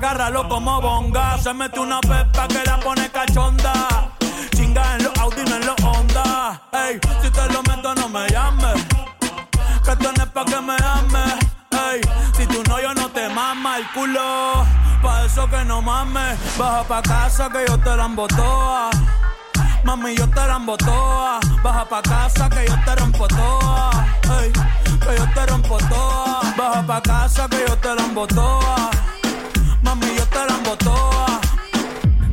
Agárralo como bonga. Se mete una pepa que la pone cachonda. Chinga en los Audi, no en los Honda. Ey, si te lo meto, no me llames. Que esto no pa' que me ames. Ey, si tu yo no te mama el culo. Pa' eso que no mames. Baja pa' casa que yo te la embotoa. Mami, yo te la embotoa. Baja pa' casa que yo te rompo toa. Ey, que yo te rompo toa. Baja pa' casa que yo te la embotoa mami, yo te la toa.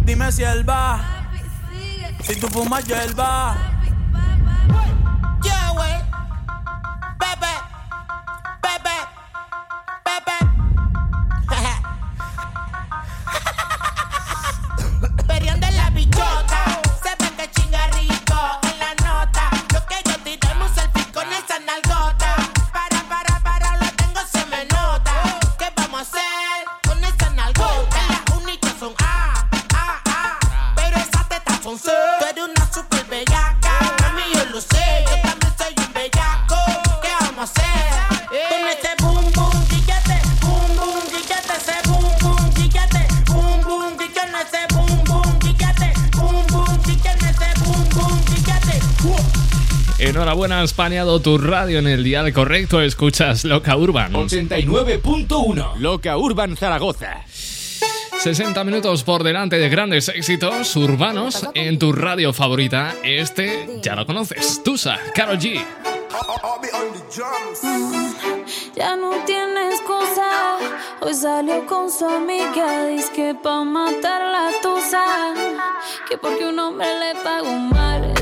Dime si él va. Si tú fumas, yo él va. Yeah, wey. Bebe. Enhorabuena, has paneado tu radio en el dial correcto. Escuchas Loca Urban. 89.1 Loca Urban Zaragoza. 60 minutos por delante de grandes éxitos urbanos en tu radio favorita. Este ya lo conoces. Tusa, Karol G. Ya no tiene excusa. Hoy salió con su amiga. Dice que pa' matar la tusa. Que porque un hombre le pagó mal.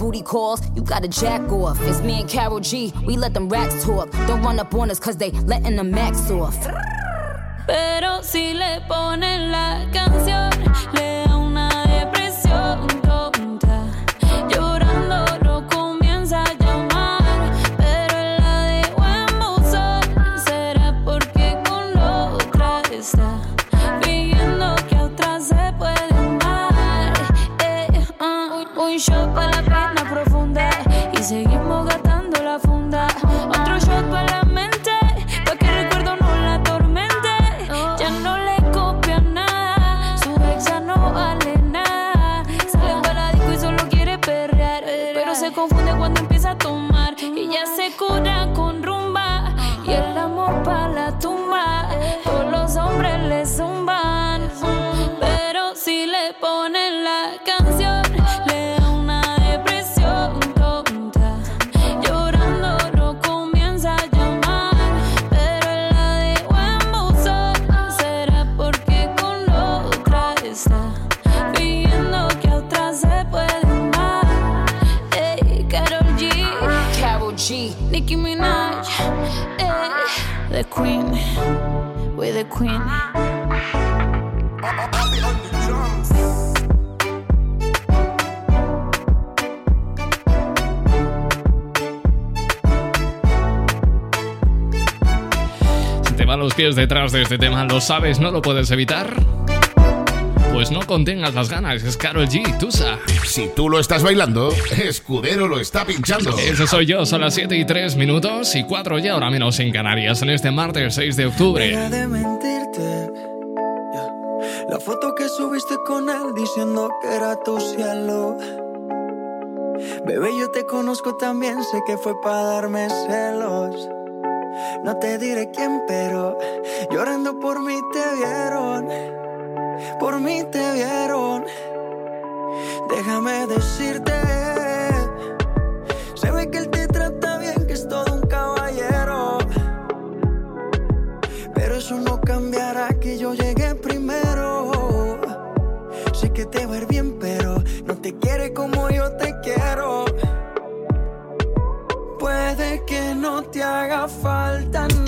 Booty calls. You gotta jack off. It's me and Carol G. We let them racks talk. Don't run up on us cause they letting the max off. Pero si le ponen la canción, le se confunde cuando empieza a tomar. Y ya se cura con rumba y el amor para la tumba. Todos los hombres le zumban, pero si le ponen la canción, Queen, the Queen. Los pies detrás de este tema, ¿lo sabes? ¿No lo puedes evitar? pues no contengas las ganas. Es Carol G, Tusa. Si tú lo estás bailando, Escudero lo está pinchando. Ese soy yo, son las 7 y 3 minutos y 4 ya ahora menos en Canarias, en este martes 6 de octubre. Deja de mentirte. La foto que subiste con él diciendo que era tu cielo. Bebé, yo te conozco también, sé que fue para darme celos. No te diré quién, pero llorando por mí te vieron por mí te vieron. Déjame decirte, se ve que él te trata bien, que es todo un caballero. Pero eso no cambiará que yo llegué primero. Sé que te va a ir bien, pero no te quiere como yo te quiero. Puede que no te haga falta nada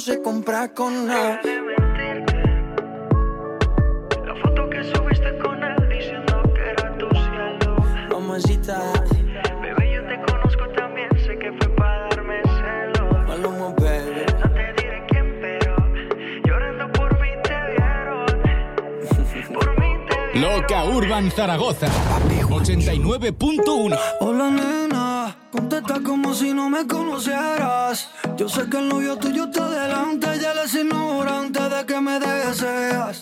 se compra con nada. La foto que subiste con él diciendo que era tu cielo. Mamacita. Bebé, yo te conozco también, sé que fue para darme celos. Maluma, baby. No te diré quién, pero llorando por mí te vieron. por mí te vieron. Loca Urban Zaragoza. 89.1. Hola, nena. Contesta como si no me conocieras. Yo sé que el novio tuyo está delante y él es ignorante de que me deseas.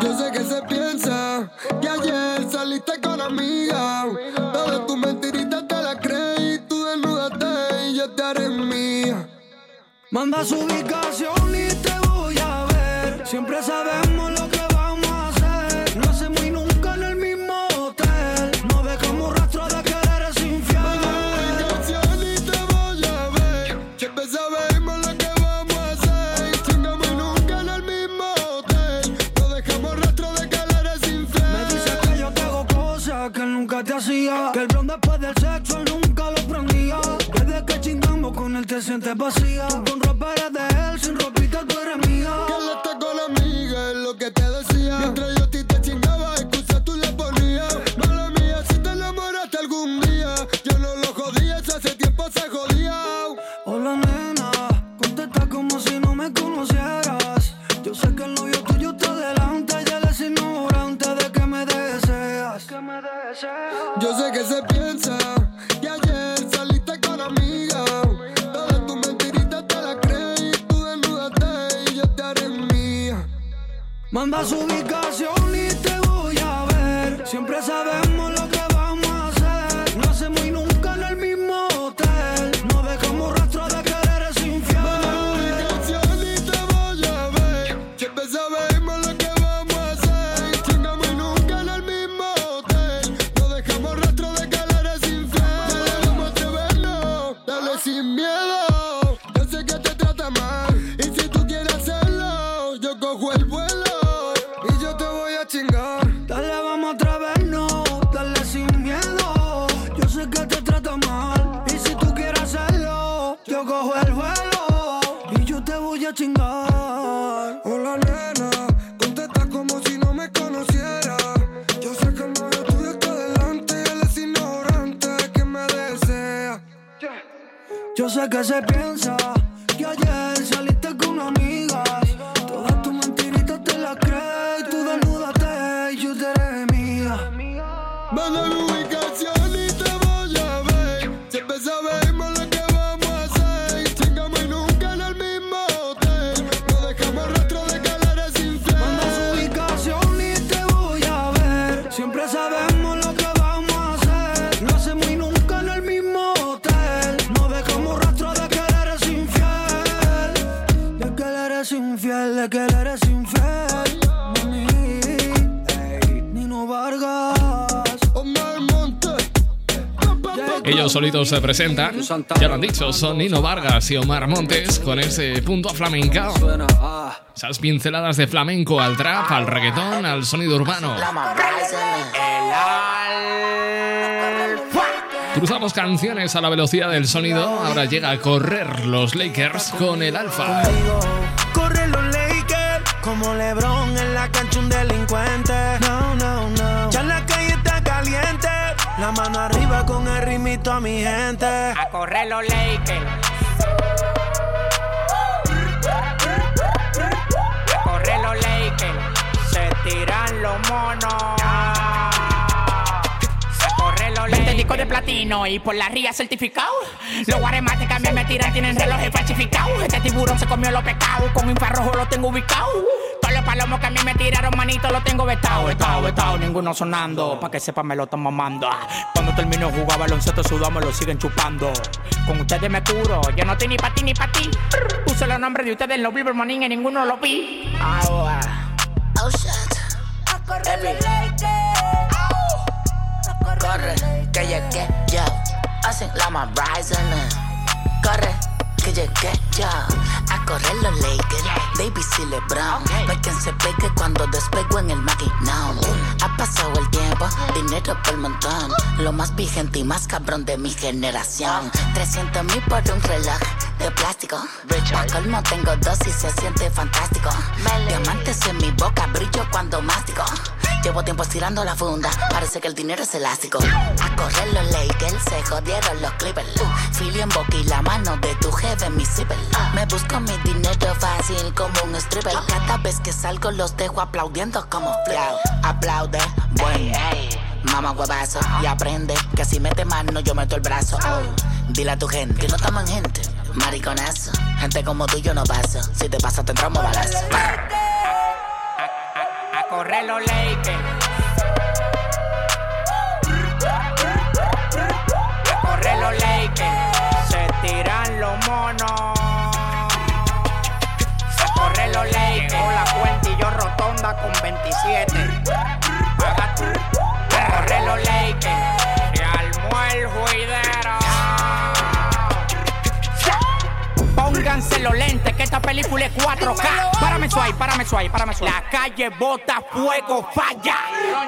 Yo sé que se piensa que ayer saliste con amiga. Todas tus mentiritas te las creí, tú desnudaste y yo te haré mía. Manda su ubicación y te voy a ver. Siempre sabemos lo que vacía. Manda ubicación y te voy a ver. Siempre sabemos. Se presentan. Ya lo han dicho, son Nino Vargas y Omar Montes con ese punto flamencao. Esas pinceladas de flamenco al trap, al reggaetón, al sonido urbano. Cruzamos canciones a la velocidad del sonido. Ahora llega a correr los Lakers con el Alfa. Corre los Lakers como LeBron en la cancha un delincuente. La mano arriba con el ritmito a mi gente. A correr los Lakers. A correr los Lakers. Se tiran los monos. A correr los Lakers. disco de platino y por la ría certificado. Los guaremates mí me tiran tienen relojes falsificados. Este tiburón se comió los pescados. Con infrarrojo lo tengo ubicado. Palomos que a mí me tiraron, manito, lo tengo vetado, vetado, vetado. Ninguno sonando. Pa' que sepan, me lo están mamando. Cuando termino de jugar baloncesto, sudamos, lo siguen chupando. Con ustedes me curo. Yo no estoy ni pa' ti ni pa' ti. Puse los nombres de ustedes en los Billboard Morning y ninguno lo vi. Ahora. Oh shit. Baby. Corre, que llegué yo. Hacen la más rising. Corre, que llegué yo. A correr los Lakers. Baby. No hay quien se pegue cuando despego en el maquinón. Ha pasado el tiempo, dinero por el montón. Lo más vigente y más cabrón de mi generación. 300 mil por un reloj de plástico. Pa' colmo tengo dos y se siente fantástico. Diamantes en mi boca, brillo cuando mastico. Llevo tiempo estirando la funda, parece que el dinero es elástico. A correr los Lakers, se jodieron los Clippers. Philly en boca y la mano de tu jefe en mi zipper. Me busco mi dinero fácil como un stripper. Cada vez que salgo los dejo aplaudiendo como flip. Aplaude, buen. Mamá huevazo y aprende que si mete mano yo meto el brazo. Oh, dile a tu gente que no en gente. Mariconazo, gente como tú yo no paso. Si te pasa te entramos balazo. A correr los Lakers. A los Lakers. Se tiran los monos. A correr los Lakers. Llegó la cuenta y yo rotonda con 27. Paga tú. A correr los Lakers. Se armó el juidero. Pónganse los lentes, que esta película es 4K. Párame suave, párame suave, párame suave. La calle bota fuego, falla.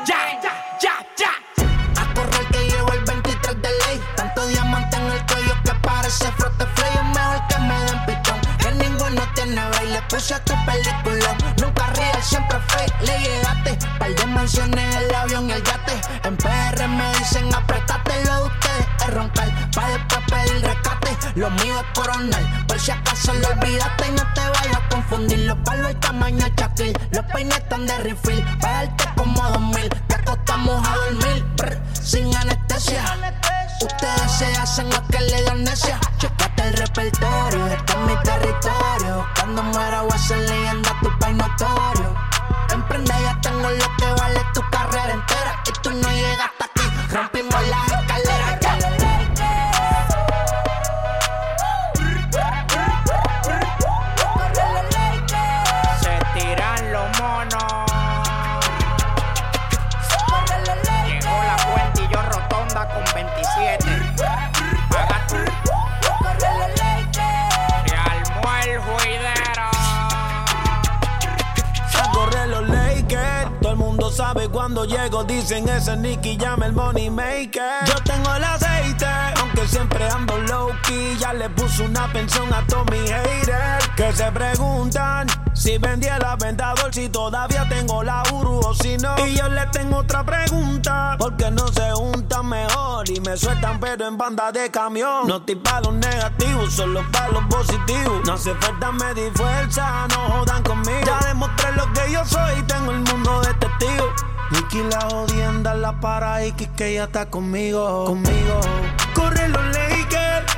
Ya, ya, ya, ya. A correr que llevo el 23 de ley. Tanto diamante en el cuello que parece frote flay. Es mejor que me den pitón. Que ninguno tiene baile. Puse tu película. Nunca real, siempre fake. Le llegaste. Par de mansiones, el avión y el yate. En PR me dicen apretate lo de ustedes. Es roncar. Pa' después. Lo mío es coronal. Por si acaso lo olvidaste y no te vayas a confundir. Los palos y tamaño Shaquille. Los peines están de refill. Pa' darte como dos mil. Te acostamos a dormir. brr, sin anestesia. Ustedes se hacen lo que le da amnesia. Checate el repertorio, este es mi territorio. Cuando muera voy a ser leyenda, tu país notorio. Emprende, ya tengo lo que Mundo sabe cuando llego. Dicen ese Nicky llama el money maker. Yo tengo el aceite. Aunque que siempre ando low Ya le puso una pensión a todos mis haters que se preguntan si vendí el aventador, si todavía tengo la Uru o si no. Y yo le tengo otra pregunta, porque no se juntan mejor y me sueltan pero en banda de camión. No estoy para los negativos, solo para los positivos. No hace falta medir fuerza, no jodan conmigo. Ya demostré lo que yo soy y tengo el mundo de testigos. Nicky la jodienda la para y que ya está conmigo, conmigo. Corre los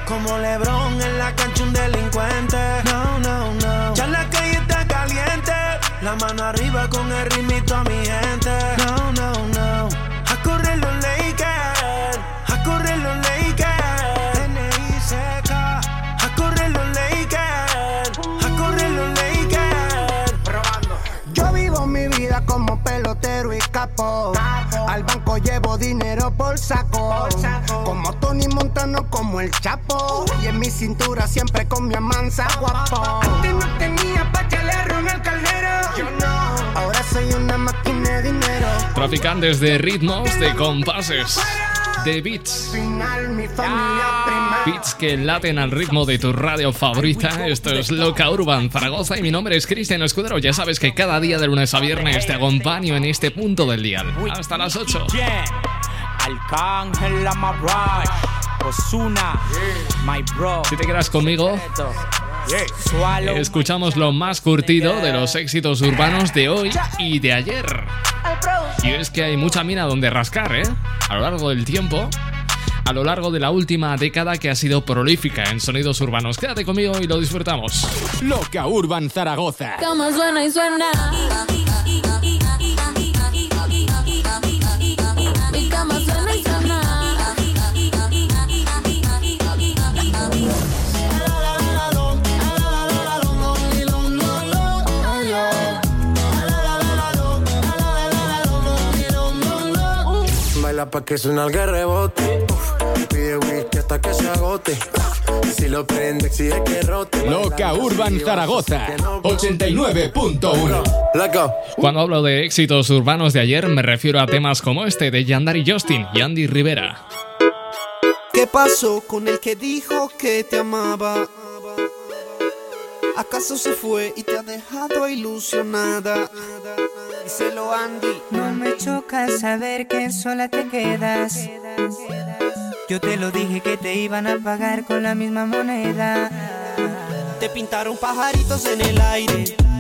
como LeBron en la cancha un delincuente. No, no, no. Ya la calle está caliente, la mano arriba con el ritmito a mi gente. Pelotero y capo. Al banco llevo dinero por saco. Como Tony Montano, como el Chapo. Y en mi cintura siempre con mi amansa guapo. Antes no tenía pa' a Ronald Caldera. Yo no. Ahora soy una máquina de dinero. Traficantes de ritmos, de compases, de beats. Primera. Beats que laten al ritmo de tu radio favorita. Esto es Loca Urban Zaragoza y mi nombre es Cristian Escudero. Ya sabes que cada día de lunes a viernes te acompaño en este punto del día. Hasta las 8. Arcángel Amarai, Osuna, my bro. Si te quedas conmigo, escuchamos lo más curtido de los éxitos urbanos de hoy y de ayer. Y es que hay mucha mina donde rascar, ¿eh? A lo largo del tiempo, a lo largo de la última década que ha sido prolífica en sonidos urbanos. Quédate conmigo y lo disfrutamos. Loca Urban Zaragoza. Suena y suena. Baila pa' que suena el rebote. Pide whisky hasta que se agote. Si lo prende, exige que rote. Loca Urban Zaragoza. 89.1. Loco. Cuando hablo de éxitos urbanos de ayer, me refiero a temas como este de Yandari Justin y Andy Rivera. ¿Qué pasó con el que dijo que te amaba? ¿Acaso se fue y te ha dejado ilusionada? Díselo Andy. No me choca saber que sola te quedas. Yo te lo dije que te iban a pagar con la misma moneda. Te pintaron pajaritos en el aire.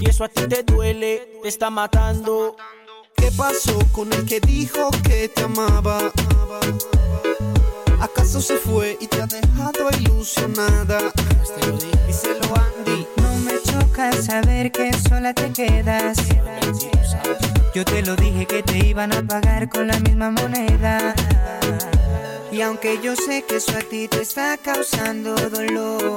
Y eso a ti te duele, te está matando. ¿Qué pasó con el que dijo que te amaba? ¿Acaso se fue y te ha dejado ilusionada? Díselo Andy. No me choca saber que sola te quedas. Yo te lo dije que te iban a pagar con la misma moneda. Y aunque yo sé que eso a ti te está causando dolor,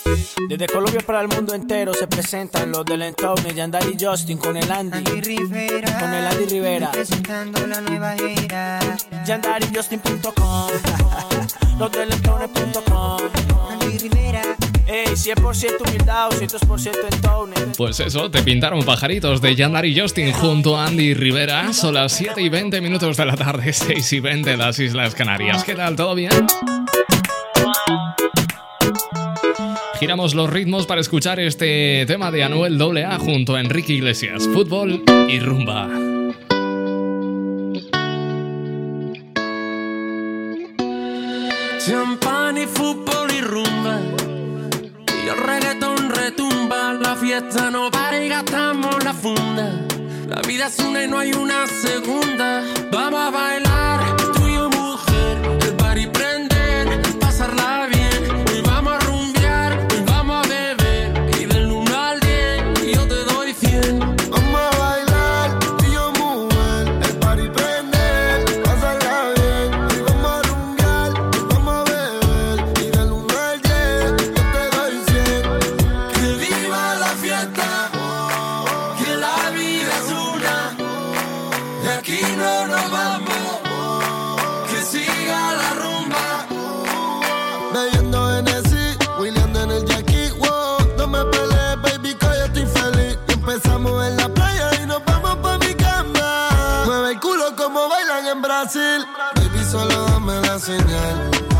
Desde Colombia para el mundo entero se presentan los del entorno Yandari Justin con el Andy. Andy Rivera, Con el Andy Rivera. presentando la nueva gira. YandariJustin.com Los del entorno.com Andy Rivera, Ey, Y 100% humildad, 200% entones. Pues eso, te pintaron pajaritos de Yandar y Justin junto a Andy Rivera. Son las 7 y 20 minutos de la tarde, 6 y 20 de las Islas Canarias. ¿Qué tal? ¿Todo bien? Giramos los ritmos para escuchar este tema de Anuel AA junto a Enrique Iglesias, fútbol y rumba. Champán y fútbol y rumba. Y el reggaetón retumba. La fiesta no para y gastamos la funda. La vida es una y no hay una segunda. Vamos a bailar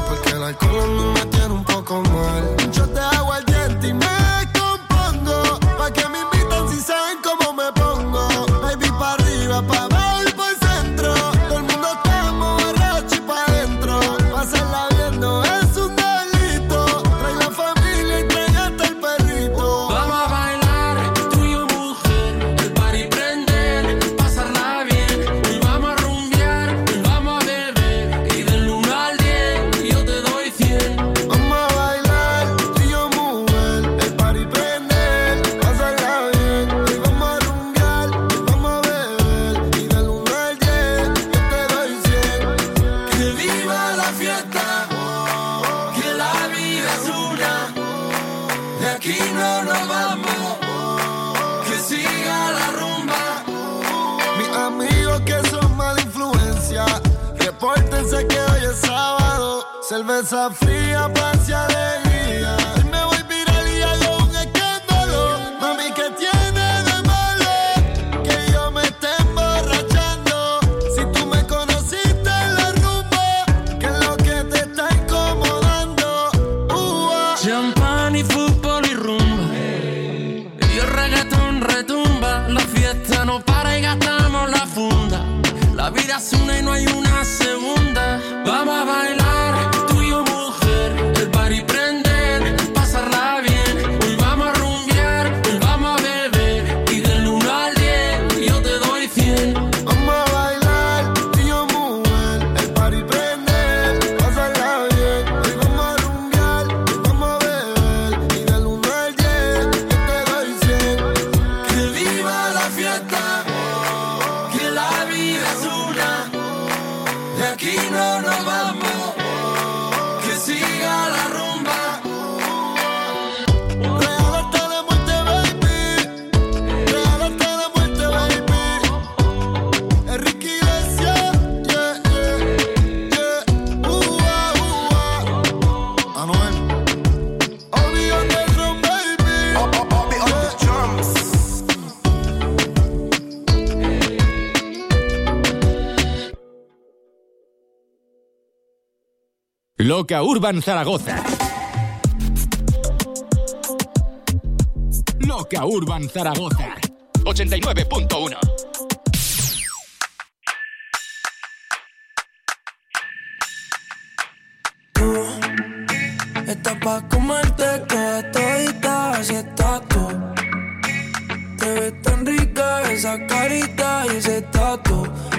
Porque el alcohol no me tiene un poco mal. Cerveza fría, paz y alegría. Hoy me voy viral y hago un escándalo. Mami, ¿qué tiene de malo? Que yo me esté emborrachando. Si tú me conociste en la rumba, ¿qué es lo que te está incomodando? Uh, Champán y fútbol y rumba. Y el reggaetón retumba. La fiesta no para y gastamos la funda. La vida es una y no hay una Loca Urban Zaragoza. Loca Urban Zaragoza. 89.1. Tú estás pa' comerte toda todita si estás tú. Te ves tan rica esa carita y ese tatu.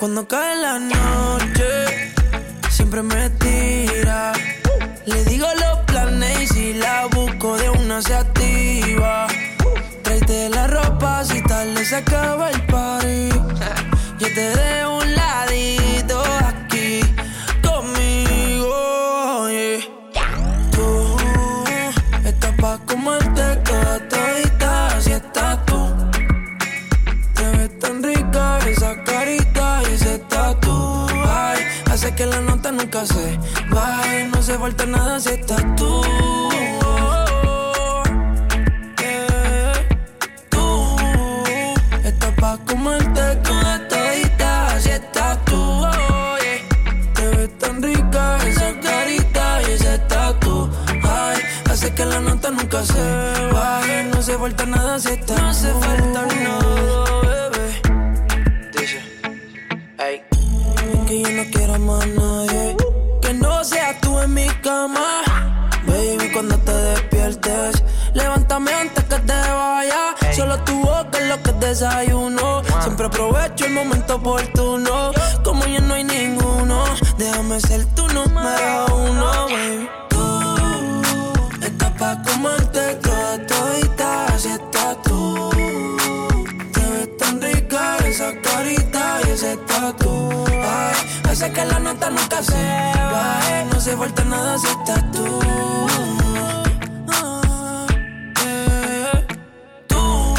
Cuando cae la noche, siempre me tira. Le digo los planes y si la busco de una se activa. Tráete la ropa si tal le acaba el party. Yo te dejo nunca se. No se falta nada si estás tú. Yeah. Tú estás pa' comerte toda todita si estás tú. oh, yeah. Te ves tan rica esa carita y ese tatu. Ay, hace que la nota nunca se baje. No se falta nada si estás No se falta nada, bebé. Dice, hey. Que yo no quiero más nadie. En mi cama. Baby, cuando te despiertes, levántame antes que te vaya. Solo tu boca es lo que desayuno. Siempre aprovecho el momento oportuno. Como ya no hay ninguno, déjame ser tu número uno, baby. Tú estás pa' comerte toda todita, si estás tú. Te ves tan rica esa carita y ese tatu. Ay, hace que la nota nunca se se falta nada si estás tú. Ah, eh. Tú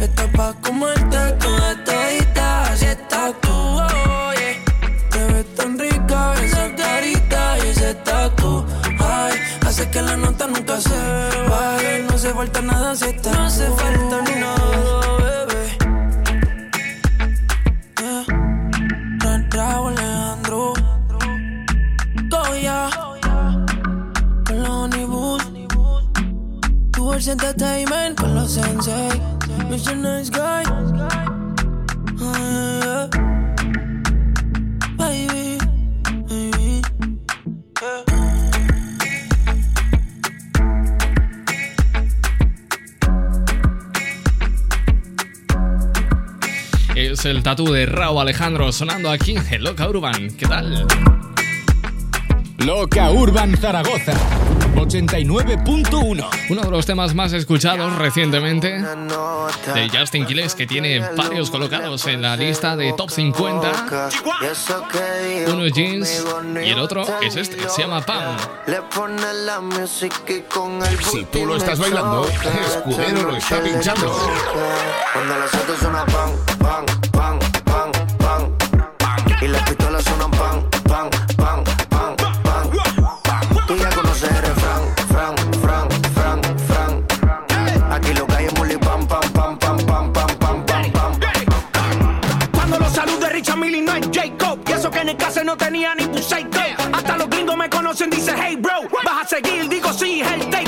estás pa' comerte toda todita si estás tú. oh, yeah. Te ves tan rica esa carita y ese tatu. Ay, hace que la nota nunca se baje. No se falta nada si estás No se falta Alejandro sonando aquí en Loca Urban. ¿Qué tal? Loca Urban Zaragoza 89.1 Uno de los temas más escuchados recientemente de Justin Quiles, que tiene varios colocados en la lista de top 50. Uno es Jeans y el otro es este, se llama Pam. Le pone la música y con el Si tú lo estás bailando, Escudero lo está pinchando. Cuando las autos suenan en el caso no tenía ni psycho. Hasta los gringos me conocen, dice hey bro. Vas a seguir, digo sí, es el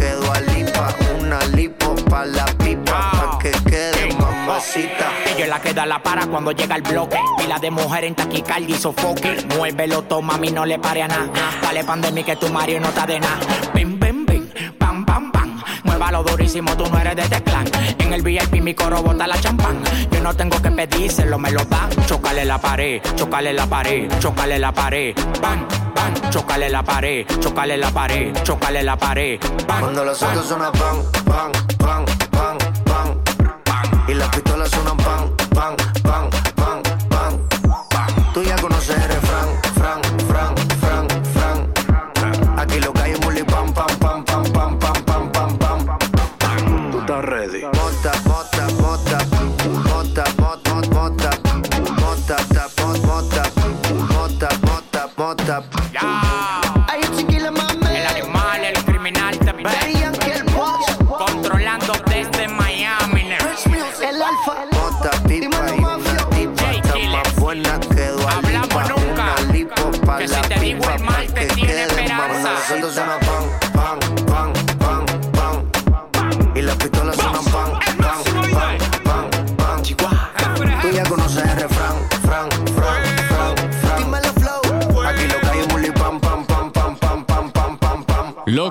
mamacita. Ella es la que da la para cuando llega el bloque. Pila de mujer en taquicardia y sofoque. Muévelo, toma, a mí no le pare a nada. Dale pandemia que tu Mario no está de nada. Bim, bim, bim, pam, pam, pam. Muévalo durísimo, tú no eres de este clan. En el VIP mi coro bota la champán. Yo no tengo que pedírselo, me lo dan. Chocale la pared, chocale la pared, chocale la pared. Bam, bam, chocale la pared, chocale la pared, chocale la pared. Bam, Cuando los bam. autos suenan pan, pan, pan, pan, pan, pan. Y las pistolas suenan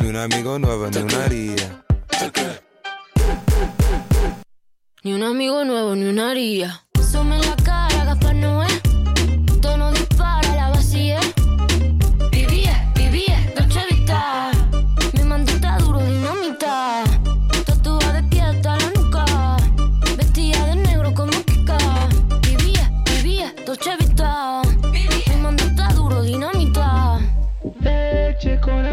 Ni un amigo nuevo, ni una haría. Ni un amigo nuevo, ni una haría. Sume la cara, Gaspar Noé.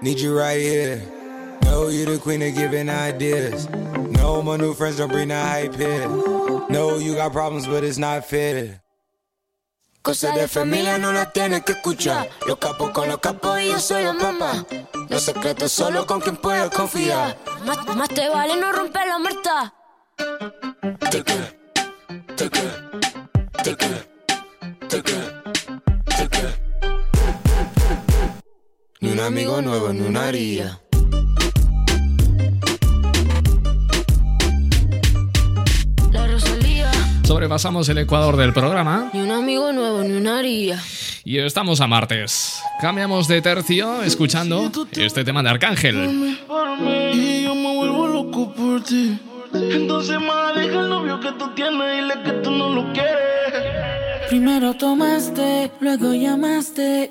Need you right here. Know you the queen of giving ideas. No, my new friends don't bring the hype here. No, you got problems, but it's not fair. Cosa de familia no la tienes que escuchar. Los capos con los capos y yo soy la mamá. Los secretos solo con quien puedas confiar. Más, más te vale no romper la muerta. Ni un amigo nuevo, ni una haría. La Rosalía. Sobrepasamos el ecuador del programa Ni un amigo nuevo, ni una haría. y estamos a martes. Cambiamos de tercio escuchando este tema de Arcángel. por mí y yo me vuelvo loco por ti. Entonces, más deja el novio que tú tienes, dile que tú no lo quieres. Primero tomaste, luego llamaste.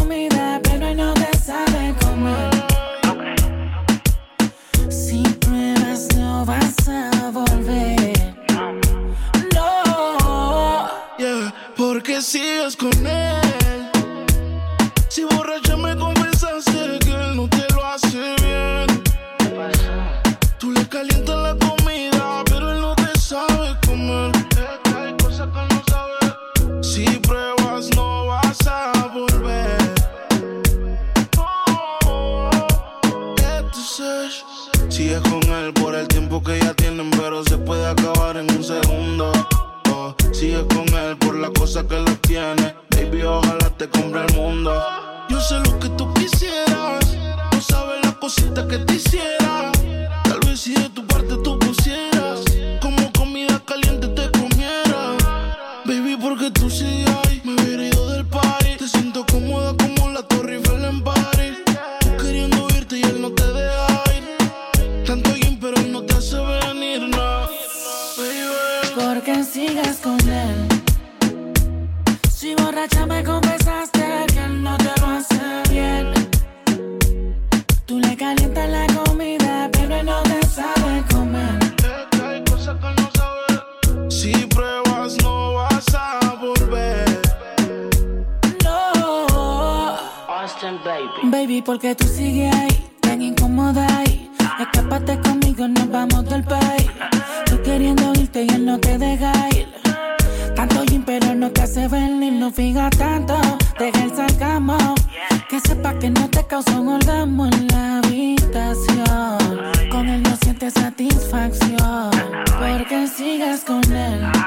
satisfacción porque sigas con él.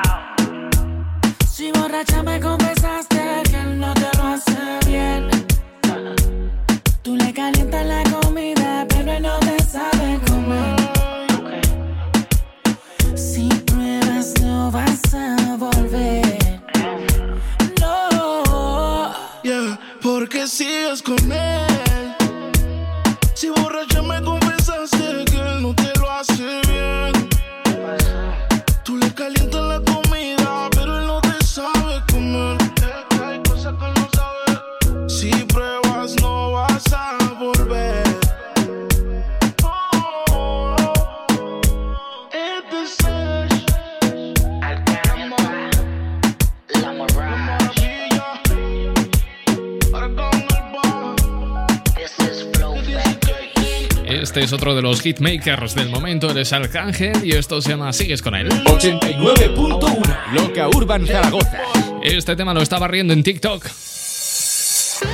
los hitmakers del momento eres Arcángel y esto se llama Sigues con él. 89.1 Loca Urban Zaragoza. Este tema lo estaba riendo en TikTok.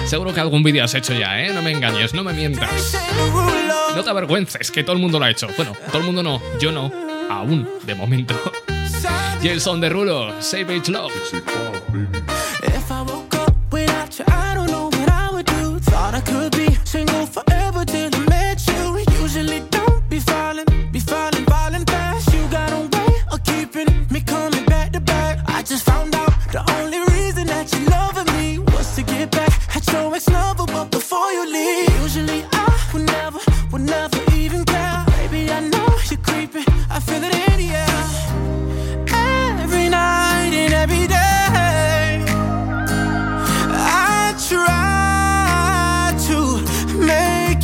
Seguro que algún vídeo has hecho ya, ¿eh? No me engañes, no me mientas. No te avergüences, que todo el mundo lo ha hecho. Bueno, todo el mundo no, yo no. Aún, de momento. Y el son de Rulo, save Savage Love.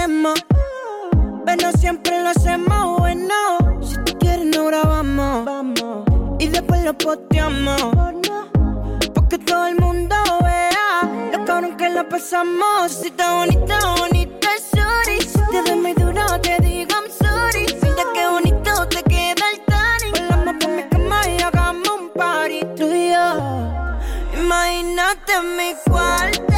Conocemos. Pero siempre lo hacemos bueno. Si tú quieres, no grabamos. Y después lo posteamos. Porque todo el mundo vea lo cabrón que la pasamos. Si está bonita, bonita, sorry. Si te doy muy duro, te digo I'm sorry. Mira qué bonito te queda el tanning. Volamos por mi cama y hagamos un party. Imagínate mi cuarto.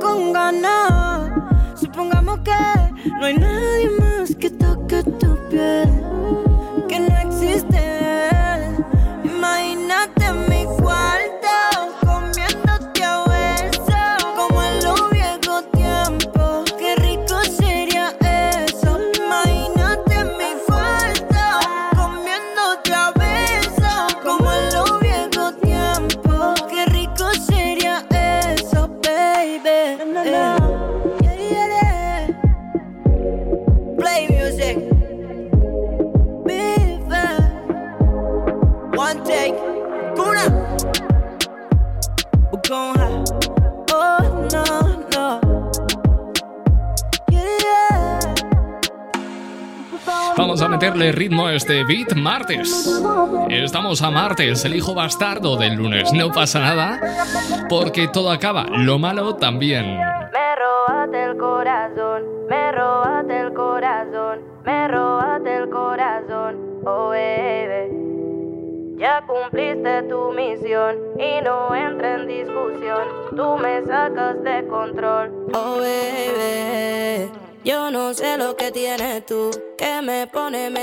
Con ganas. Supongamos que no hay nadie beat martes. Estamos a martes, el hijo bastardo del lunes. No pasa nada, porque todo acaba. Lo malo también.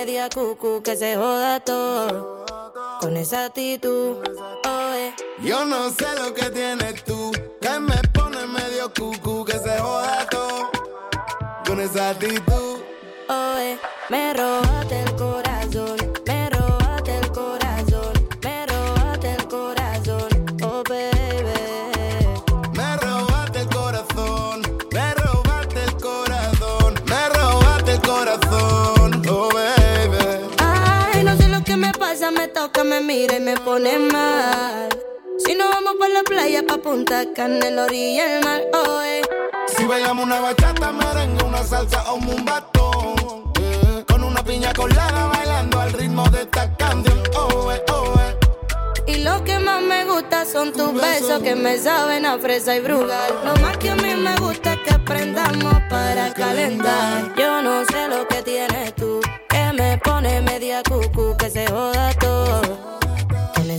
Media cucu, que se joda todo con esa actitud. Oh, eh. Yo no sé lo que tienes tú, que me pone medio cucu, que se joda todo con esa actitud. Oh, eh, me robaste el corazón, me mira y me pone mal. Si no vamos por la playa, pa' Punta Cana, en la orilla del mar, oh, eh. Si bailamos una bachata, merengue, una salsa o un batón. Con una piña colada bailando al ritmo de esta canción. Oh, eh, oh, eh. Y lo que más me gusta son tus besos que me saben a fresa y brugal. Lo más que a mí me gusta es que aprendamos para calentar. Yo no sé lo que tienes tú, que me pone media cucu, que se joda todo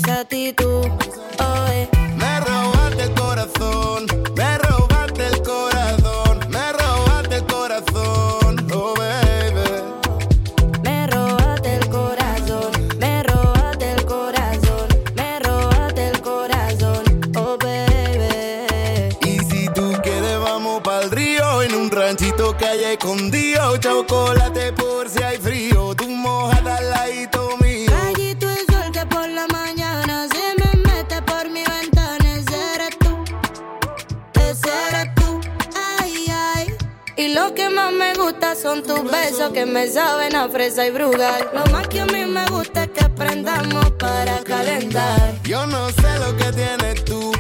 esa. Son tus besos que me saben a fresa y brugal. Lo más que a mí me gusta es que aprendamos para calentar. Yo no sé lo que tienes tú,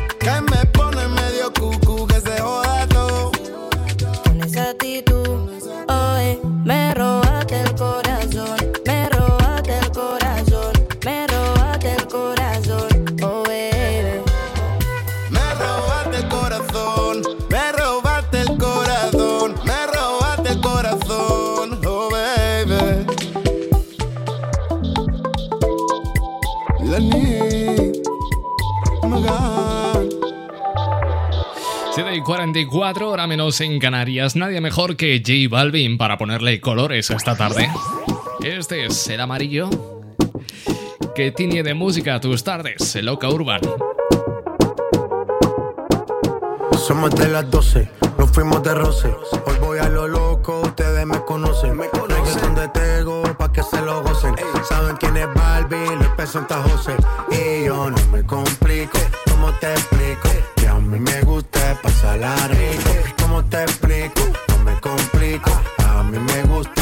7 y 44, hora menos en Canarias. Nadie mejor que J Balvin para ponerle colores esta tarde. Este es el amarillo que tiene de música tus tardes, el Loca Urban. Somos de las 12, nos fuimos de roce. Hoy voy a lo loco, ustedes me conocen. Me conocen de Tego, pa' que se lo gocen. Saben quién es Barbie, les presenta José. Y yo no me complico, ¿cómo te explico? Que a mí me gusta pasarla rico. ¿Cómo te explico? No me complico. A mí me gusta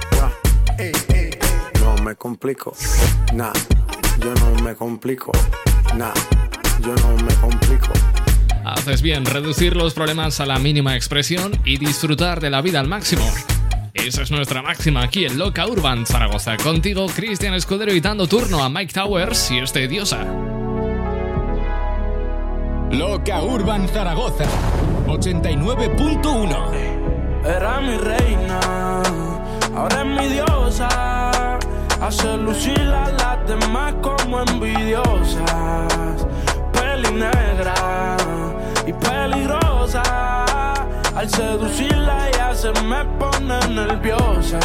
No me complico. Nah, yo no me complico. Nah, yo no me complico. Haces bien reducir los problemas a la mínima expresión y disfrutar de la vida al máximo. Esa es nuestra máxima aquí en Loca Urban Zaragoza. Contigo, Cristian Escudero y dando turno a Mike Towers y este diosa. Loca Urban Zaragoza 89.1 Era mi reina, ahora es mi diosa. Hace lucir a las demás como envidiosas. Peli negra y peligrosa. Al seducirla ella se me pone nerviosa.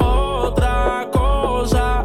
Otra cosa,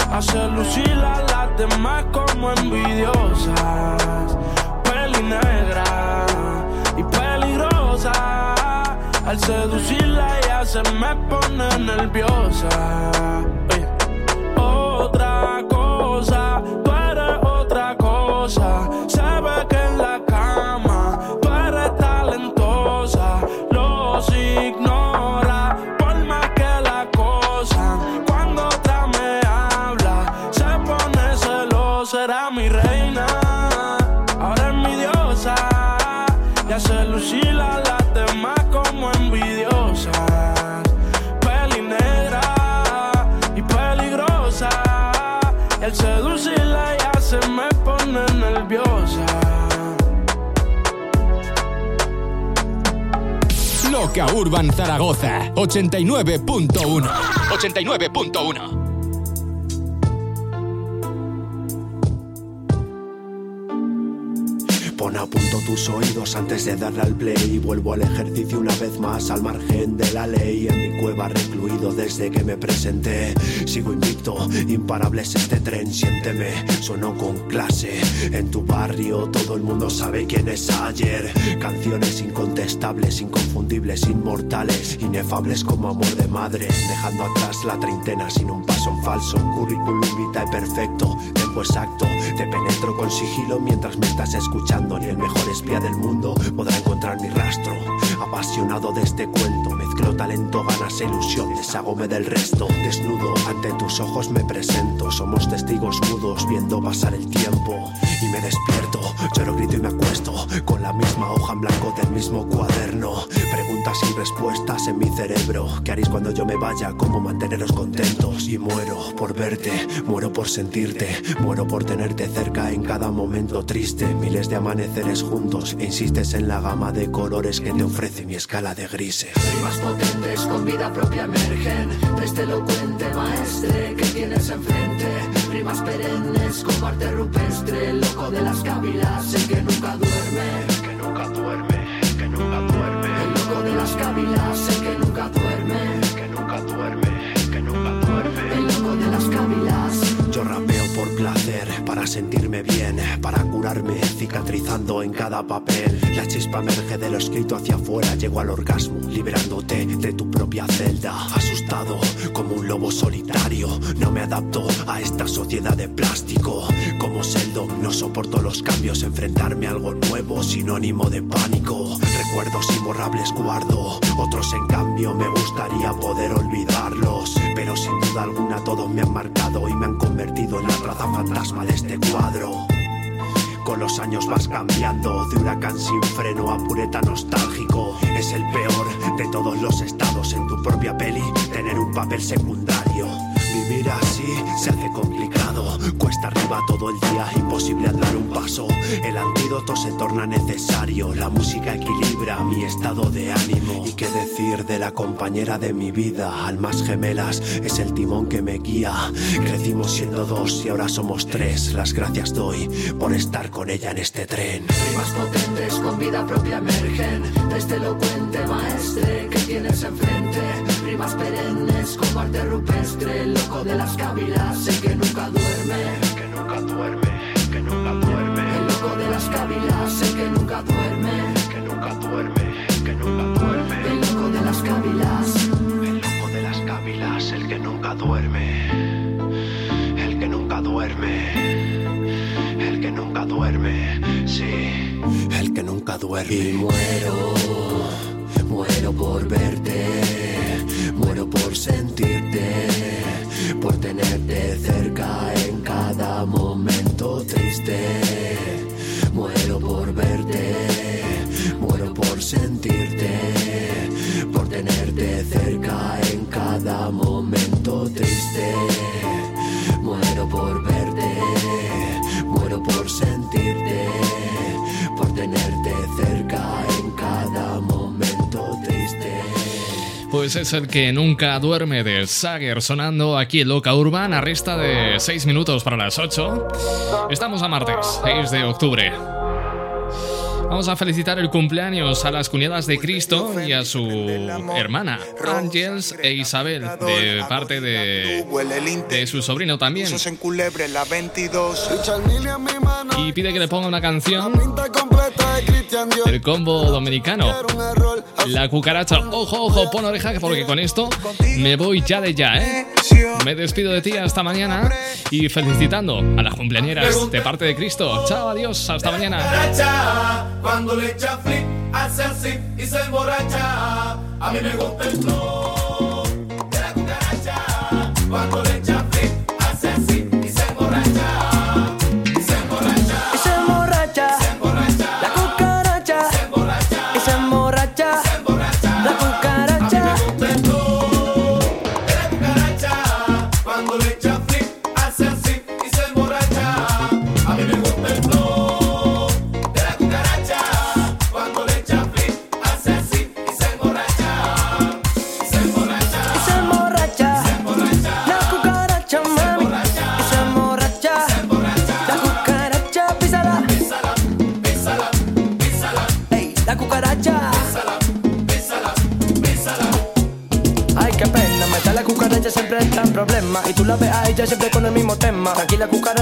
Hace lucir a las demás como envidiosas. Peli negra y peligrosa. Al seducirla ella se me pone nerviosa. Loca Urban Zaragoza. 89.1 89.1 antes de darle al play. Vuelvo al ejercicio una vez más al margen de la ley. En mi cueva recluido desde que me presenté. Sigo invicto, imparable es este tren. Siénteme, sueno con clase. En tu barrio todo el mundo sabe quién es ayer. Canciones incontestables, inconfundibles, inmortales. Inefables como amor de madre. Dejando atrás la treintena sin un paso en falso. Currículum vitae perfecto, tempo exacto. Te penetro con sigilo mientras me estás escuchando. Ni el mejor espía del mundo podrá encontrar mi rastro. Apasionado de este cuento, mezclo talento, ganas ilusión. Deshagome del resto. Desnudo ante tus ojos me presento. Somos testigos mudos viendo pasar el tiempo. Y me despierto, lloro, grito y me acuesto. Con la misma hoja en blanco del mismo cuaderno. Preguntas sin respuestas en mi cerebro. ¿Qué haréis cuando yo me vaya? ¿Cómo manteneros contentos? Y muero por verte, muero por sentirte, muero por tenerte cerca en cada momento triste. Miles de amaneceres juntos e insistes en la gama de colores que te ofrece mi escala de grises. Rimas potentes con vida propia emergen de este elocuente maestre que tienes enfrente. Rimas perennes como arte rupestre, loco de las cávilas, el que nunca duerme. Que nunca duerme, que nunca duerme. El loco de las cávilas, el que nunca para sentirme bien, para curarme, cicatrizando en cada papel. La chispa emerge de lo escrito hacia afuera, llego al orgasmo, liberándote de tu propia celda. Asustado como un lobo solitario, no me adapto a esta sociedad de plástico. Como Seldon, no soporto los cambios, enfrentarme a algo nuevo, sinónimo de pánico. Recuerdos imborrables guardo, otros en cambio me gustaría poder olvidarlos. Pero sin duda alguna todos me han marcado y me han convertido en la raza fantasma de este cuadro. Con los años vas cambiando, de huracán sin freno a pureta nostálgico. Es el peor de todos los estados en tu propia peli, tener un papel secundario. Vivir así se hace complicado, cuesta arriba todo el día, imposible andar un paso. El antídoto se torna necesario, la música equilibra mi estado de ánimo. Y qué decir de la compañera de mi vida, almas gemelas, es el timón que me guía. Crecimos siendo dos y ahora somos tres, las gracias doy por estar con ella en este tren. Rimas potentes con vida propia emergen de este elocuente maestre que tienes enfrente. Rimas perennes como arte rupestre, loco de las cávilas, el que nunca duerme. Que nunca duerme, que nunca duerme. El loco de las cávilas, el que nunca duerme. Que nunca duerme, que nunca duerme. El loco de las cávilas. El loco de las cávilas, el que nunca duerme. El que nunca duerme. El que nunca duerme. Sí, el que nunca duerme. Y muero, muero por verte, muero por sentirte, por tenerte cerca en cada momento triste. Muero por verte, muero por sentirte, por tenerte cerca en cada momento triste. Pues es el que nunca duerme de Sager sonando aquí en Loca Urban a resta de 6 minutos para las 8. Estamos a martes, 6 de octubre. Vamos a felicitar el cumpleaños a las cuñadas de Cristo y a su hermana, Ángels e Isabel, de parte de, de su sobrino también. Y pide que le ponga una canción del combo dominicano. La cucaracha. Ojo, ojo, pon oreja porque con esto me voy ya de ya, ¿eh? Me despido de ti hasta mañana y felicitando a las cumpleañeras de parte de Cristo. Chao, adiós, hasta mañana. Cuando le echa flip, hace así y se emborracha. A mí me gusta el flow de la cucaracha. Cuando le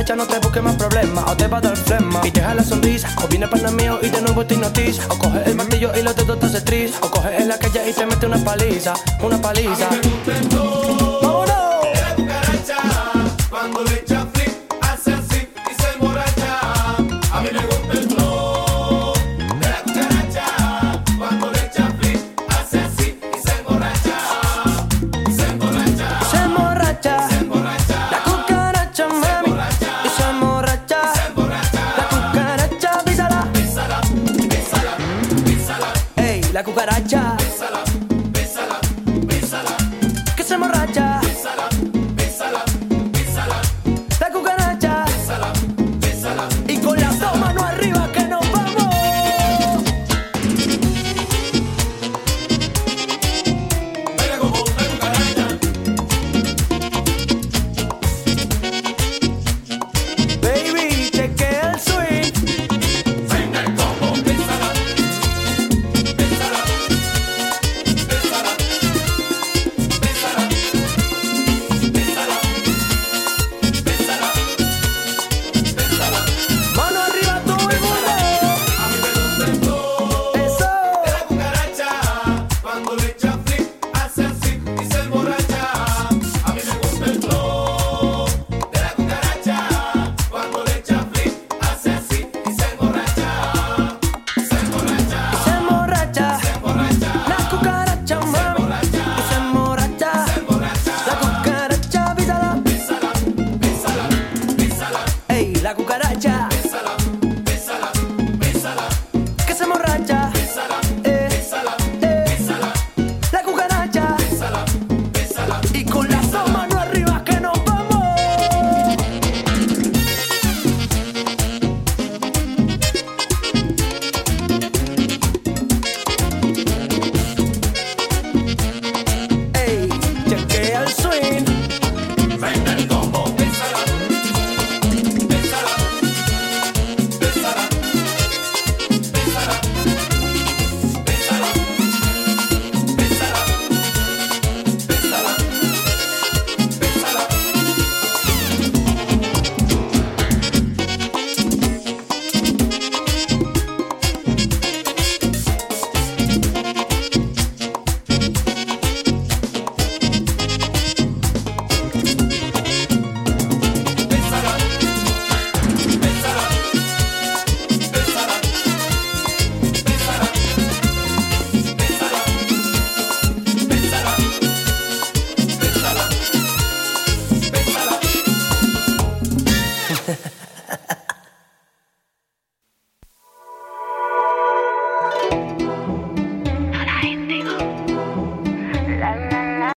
Cucaracha, no te busques más problemas. O te va a dar flema y te la sonrisa. O viene para mío y de nuevo te hipnotiza. O coge el martillo y los dedos te hace tris. O coge en la calle y te mete una paliza. Una paliza.